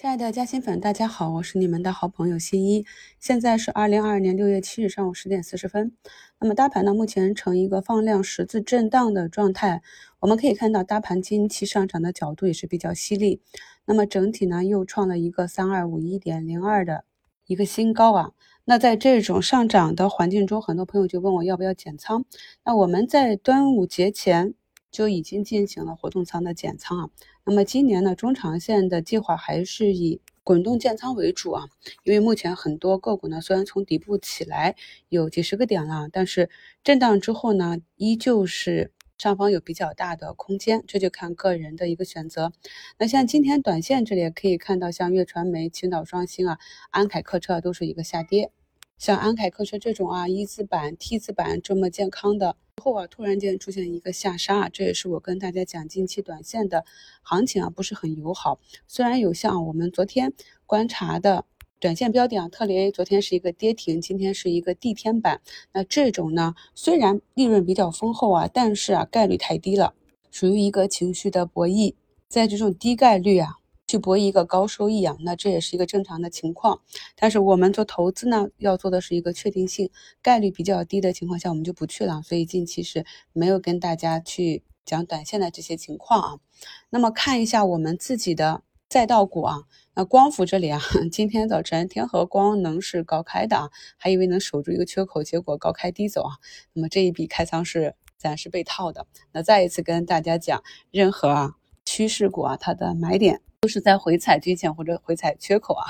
亲爱的嘉兴粉，大家好，我是你们的好朋友新一。现在是二零二二年六月七日上午十点四十分。那么大盘呢，目前呈一个放量十字震荡的状态。我们可以看到，大盘近期上涨的角度也是比较犀利。那么整体呢，又创了一个三二五一点零二的一个新高啊。那在这种上涨的环境中，很多朋友就问我要不要减仓。那我们在端午节前。就已经进行了活动仓的减仓啊。那么今年呢，中长线的计划还是以滚动建仓为主啊。因为目前很多个股呢，虽然从底部起来有几十个点了，但是震荡之后呢，依旧是上方有比较大的空间，这就看个人的一个选择。那像今天短线这里也可以看到，像粤传媒、青岛双星啊、安凯客车都是一个下跌。像安凯客车这种啊，一字板、T 字板这么健康的，后啊突然间出现一个下杀啊，这也是我跟大家讲近期短线的行情啊不是很友好。虽然有像我们昨天观察的短线标的啊，特雷昨天是一个跌停，今天是一个地天板，那这种呢虽然利润比较丰厚啊，但是啊概率太低了，属于一个情绪的博弈，在这种低概率啊。去博一个高收益啊，那这也是一个正常的情况。但是我们做投资呢，要做的是一个确定性，概率比较低的情况下，我们就不去了。所以近期是没有跟大家去讲短线的这些情况啊。那么看一下我们自己的赛道股啊，那光伏这里啊，今天早晨天合光能是高开的啊，还以为能守住一个缺口，结果高开低走啊。那么这一笔开仓是暂时被套的。那再一次跟大家讲，任何啊趋势股啊，它的买点。都是在回踩均线或者回踩缺口啊，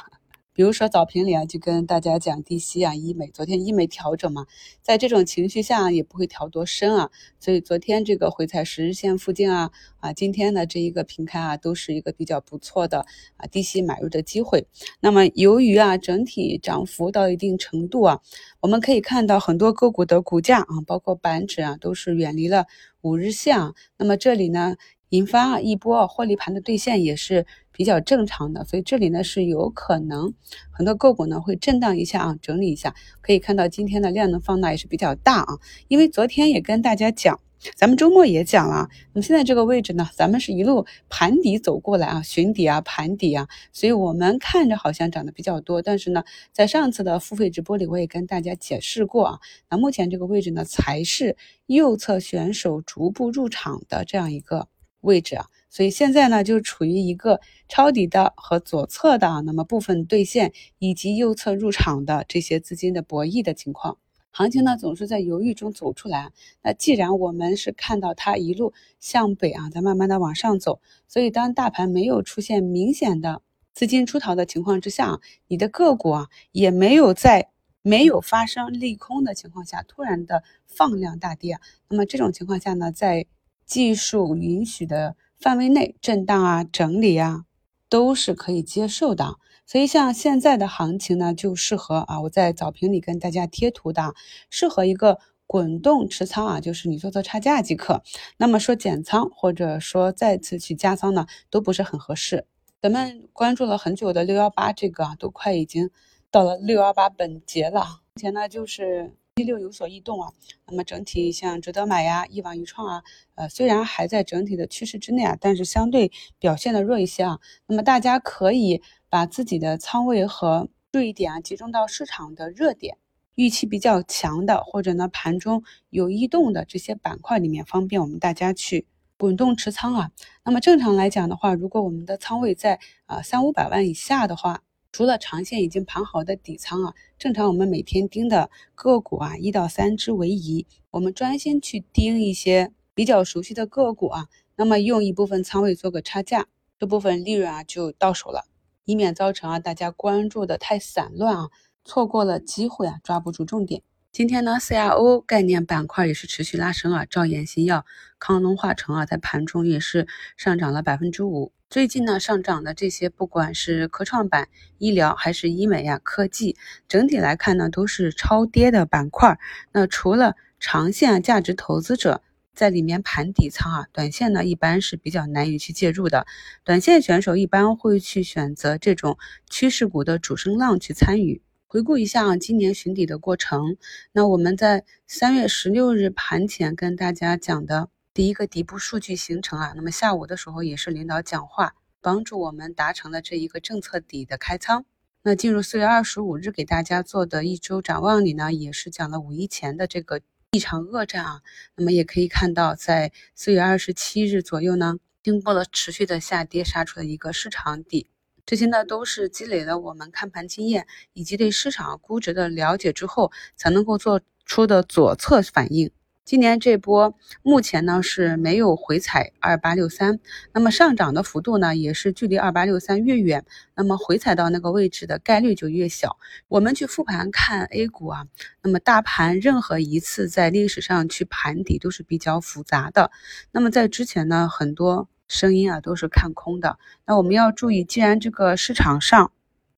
比如说早评里啊，就跟大家讲低吸啊，医美，昨天医美调整嘛，在这种情绪下也不会调多深啊，所以昨天这个回踩十日线附近啊，啊，今天的这一个平开啊，都是一个比较不错的啊低吸买入的机会。那么由于啊整体涨幅到一定程度啊，我们可以看到很多个股的股价啊，包括板指啊，都是远离了五日线啊。那么这里呢？引发一波获利盘的兑现也是比较正常的，所以这里呢是有可能很多个股呢会震荡一下啊，整理一下。可以看到今天的量能放大也是比较大啊，因为昨天也跟大家讲，咱们周末也讲了，那么现在这个位置呢，咱们是一路盘底走过来啊，寻底啊，盘底啊，所以我们看着好像涨得比较多，但是呢，在上次的付费直播里我也跟大家解释过啊，那目前这个位置呢才是右侧选手逐步入场的这样一个。位置啊，所以现在呢就处于一个抄底的和左侧的，那么部分兑现以及右侧入场的这些资金的博弈的情况，行情呢总是在犹豫中走出来。那既然我们是看到它一路向北啊，在慢慢的往上走，所以当大盘没有出现明显的资金出逃的情况之下，你的个股啊也没有在没有发生利空的情况下突然的放量大跌，那么这种情况下呢，在技术允许的范围内震荡啊、整理啊，都是可以接受的。所以像现在的行情呢，就适合啊，我在早评里跟大家贴图的，适合一个滚动持仓啊，就是你做做差价即可。那么说减仓或者说再次去加仓呢，都不是很合适。咱们关注了很久的六幺八这个啊，都快已经到了六幺八本节了，目前呢就是。一六有所异动啊，那么整体像值得买呀、一网一创啊，呃，虽然还在整体的趋势之内啊，但是相对表现的弱一些啊。那么大家可以把自己的仓位和注意点啊集中到市场的热点、预期比较强的，或者呢盘中有异动的这些板块里面，方便我们大家去滚动持仓啊。那么正常来讲的话，如果我们的仓位在啊三五百万以下的话，除了长线已经盘好的底仓啊，正常我们每天盯的个股啊，一到三只为宜。我们专心去盯一些比较熟悉的个股啊，那么用一部分仓位做个差价，这部分利润啊就到手了，以免造成啊大家关注的太散乱啊，错过了机会啊，抓不住重点。今天呢，CRO 概念板块也是持续拉升啊，兆研新药、康龙化成啊，在盘中也是上涨了百分之五。最近呢，上涨的这些，不管是科创板、医疗还是医美呀、科技，整体来看呢，都是超跌的板块。那除了长线啊价值投资者在里面盘底仓啊，短线呢一般是比较难以去介入的。短线选手一般会去选择这种趋势股的主升浪去参与。回顾一下啊，今年寻底的过程。那我们在三月十六日盘前跟大家讲的第一个底部数据形成啊，那么下午的时候也是领导讲话帮助我们达成了这一个政策底的开仓。那进入四月二十五日给大家做的一周展望里呢，也是讲了五一前的这个一场恶战啊。那么也可以看到，在四月二十七日左右呢，经过了持续的下跌，杀出了一个市场底。这些呢，都是积累了我们看盘经验以及对市场估值的了解之后，才能够做出的左侧反应。今年这波目前呢是没有回踩二八六三，那么上涨的幅度呢也是距离二八六三越远，那么回踩到那个位置的概率就越小。我们去复盘看 A 股啊，那么大盘任何一次在历史上去盘底都是比较复杂的。那么在之前呢，很多。声音啊都是看空的，那我们要注意，既然这个市场上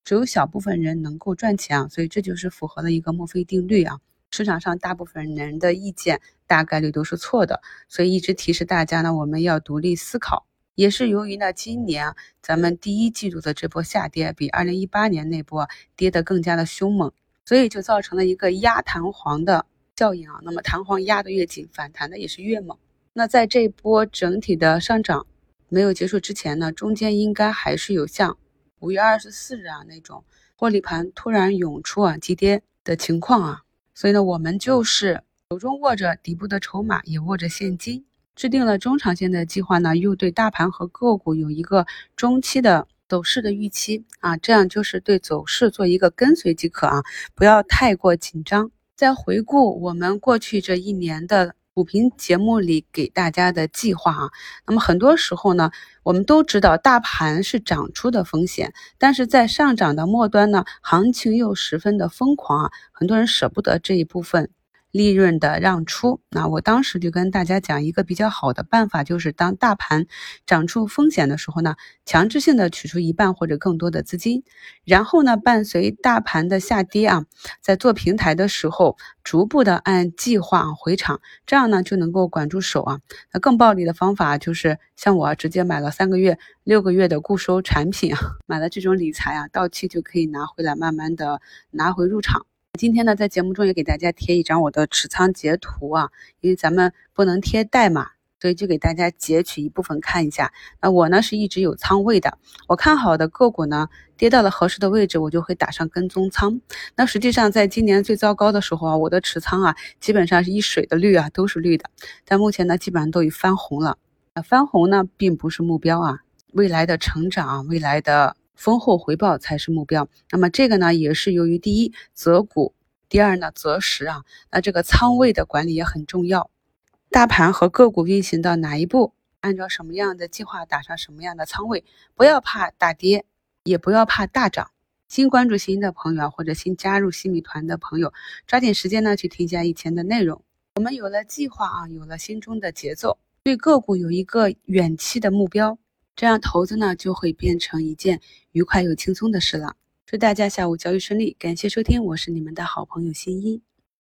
只有小部分人能够赚钱啊，所以这就是符合了一个墨菲定律啊。市场上大部分人的意见大概率都是错的，所以一直提示大家呢，我们要独立思考。也是由于呢，今年，咱们第一季度的这波下跌比二零一八年那波跌得更加的凶猛，所以就造成了一个压弹簧的效应啊。那么弹簧压得越紧，反弹的也是越猛。那在这波整体的上涨。没有结束之前呢，中间应该还是有像五月二十四日啊那种获利盘突然涌出啊急跌的情况啊，所以呢，我们就是手中握着底部的筹码，也握着现金，制定了中长线的计划呢，又对大盘和个股有一个中期的走势的预期啊，这样就是对走势做一个跟随即可啊，不要太过紧张。再回顾我们过去这一年的。股评节目里给大家的计划啊，那么很多时候呢，我们都知道大盘是涨出的风险，但是在上涨的末端呢，行情又十分的疯狂啊，很多人舍不得这一部分。利润的让出，那我当时就跟大家讲一个比较好的办法，就是当大盘涨出风险的时候呢，强制性的取出一半或者更多的资金，然后呢，伴随大盘的下跌啊，在做平台的时候，逐步的按计划回场，这样呢就能够管住手啊。那更暴利的方法就是像我啊直接买了三个月、六个月的固收产品啊，买了这种理财啊，到期就可以拿回来，慢慢的拿回入场。今天呢，在节目中也给大家贴一张我的持仓截图啊，因为咱们不能贴代码，所以就给大家截取一部分看一下。那我呢是一直有仓位的，我看好的个股呢跌到了合适的位置，我就会打上跟踪仓。那实际上在今年最糟糕的时候啊，我的持仓啊基本上是一水的绿啊，都是绿的。但目前呢，基本上都已翻红了。翻红呢并不是目标啊，未来的成长，未来的。丰厚回报才是目标。那么这个呢，也是由于第一择股，第二呢择时啊。那这个仓位的管理也很重要。大盘和个股运行到哪一步，按照什么样的计划打上什么样的仓位，不要怕大跌，也不要怕大涨。新关注新的朋友或者新加入新米团的朋友，抓紧时间呢去添加以前的内容。我们有了计划啊，有了心中的节奏，对个股有一个远期的目标。这样投资呢就会变成一件愉快又轻松的事了。祝大家下午交易顺利，感谢收听，我是你们的好朋友新一。